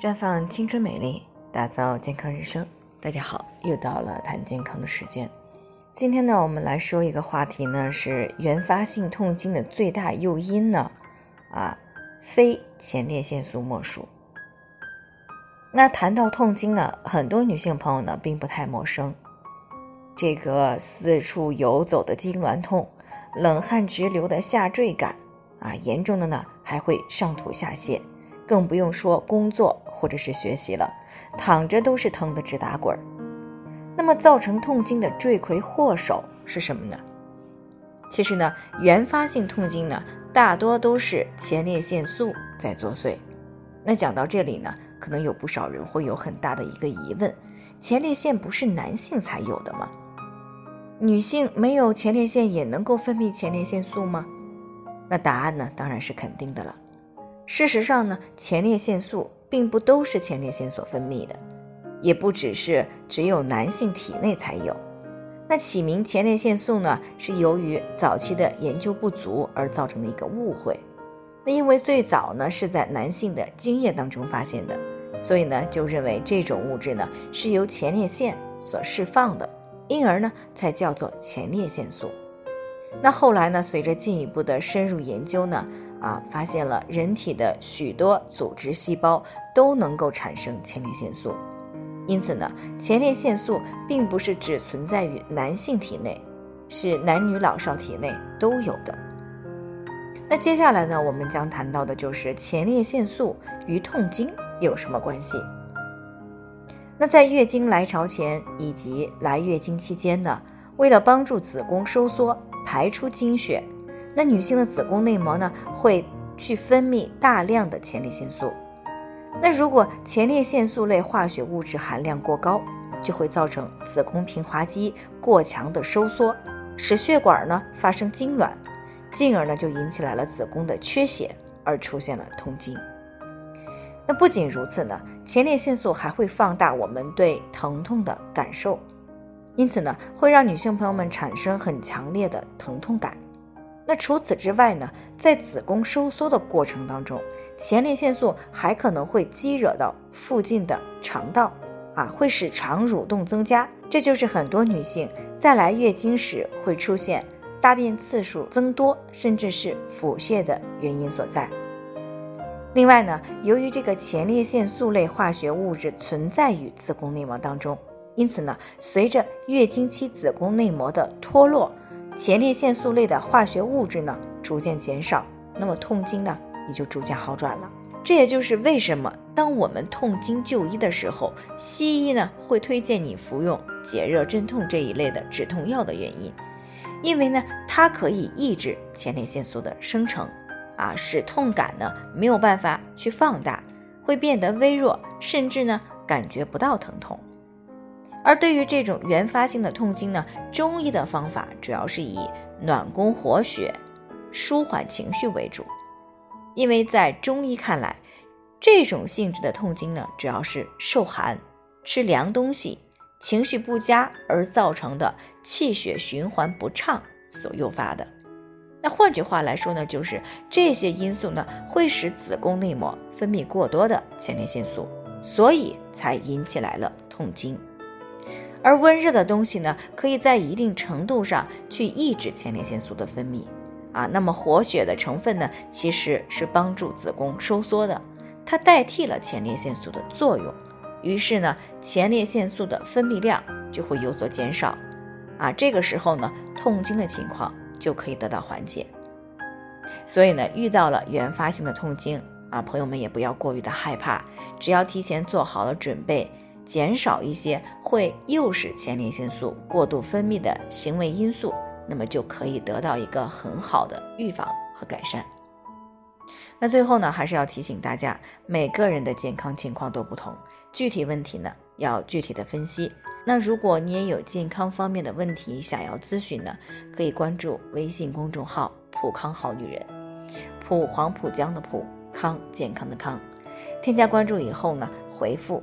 绽放青春美丽，打造健康人生。大家好，又到了谈健康的时间。今天呢，我们来说一个话题呢，是原发性痛经的最大诱因呢，啊，非前列腺素莫属。那谈到痛经呢，很多女性朋友呢并不太陌生。这个四处游走的痉挛痛，冷汗直流的下坠感，啊，严重的呢还会上吐下泻。更不用说工作或者是学习了，躺着都是疼得直打滚儿。那么造成痛经的罪魁祸首是什么呢？其实呢，原发性痛经呢，大多都是前列腺素在作祟。那讲到这里呢，可能有不少人会有很大的一个疑问：前列腺不是男性才有的吗？女性没有前列腺也能够分泌前列腺素吗？那答案呢，当然是肯定的了。事实上呢，前列腺素并不都是前列腺所分泌的，也不只是只有男性体内才有。那起名前列腺素呢，是由于早期的研究不足而造成的一个误会。那因为最早呢是在男性的精液当中发现的，所以呢就认为这种物质呢是由前列腺所释放的，因而呢才叫做前列腺素。那后来呢，随着进一步的深入研究呢。啊，发现了人体的许多组织细胞都能够产生前列腺素，因此呢，前列腺素并不是只存在于男性体内，是男女老少体内都有的。那接下来呢，我们将谈到的就是前列腺素与痛经有什么关系？那在月经来潮前以及来月经期间呢，为了帮助子宫收缩、排出经血。那女性的子宫内膜呢，会去分泌大量的前列腺素。那如果前列腺素类化学物质含量过高，就会造成子宫平滑肌过强的收缩，使血管呢发生痉挛，进而呢就引起来了子宫的缺血，而出现了痛经。那不仅如此呢，前列腺素还会放大我们对疼痛的感受，因此呢会让女性朋友们产生很强烈的疼痛感。那除此之外呢，在子宫收缩的过程当中，前列腺素还可能会激惹到附近的肠道，啊，会使肠蠕动增加，这就是很多女性在来月经时会出现大便次数增多，甚至是腹泻的原因所在。另外呢，由于这个前列腺素类化学物质存在于子宫内膜当中，因此呢，随着月经期子宫内膜的脱落。前列腺素类的化学物质呢逐渐减少，那么痛经呢也就逐渐好转了。这也就是为什么当我们痛经就医的时候，西医呢会推荐你服用解热镇痛这一类的止痛药的原因，因为呢它可以抑制前列腺素的生成，啊使痛感呢没有办法去放大，会变得微弱，甚至呢感觉不到疼痛。而对于这种原发性的痛经呢，中医的方法主要是以暖宫活血、舒缓情绪为主。因为在中医看来，这种性质的痛经呢，主要是受寒、吃凉东西、情绪不佳而造成的气血循环不畅所诱发的。那换句话来说呢，就是这些因素呢，会使子宫内膜分泌过多的前列腺素，所以才引起来了痛经。而温热的东西呢，可以在一定程度上去抑制前列腺素的分泌，啊，那么活血的成分呢，其实是帮助子宫收缩的，它代替了前列腺素的作用，于是呢，前列腺素的分泌量就会有所减少，啊，这个时候呢，痛经的情况就可以得到缓解。所以呢，遇到了原发性的痛经啊，朋友们也不要过于的害怕，只要提前做好了准备。减少一些会诱使前列腺素过度分泌的行为因素，那么就可以得到一个很好的预防和改善。那最后呢，还是要提醒大家，每个人的健康情况都不同，具体问题呢要具体的分析。那如果你也有健康方面的问题想要咨询呢，可以关注微信公众号“普康好女人”，普黄浦江的普康健康的康，添加关注以后呢，回复。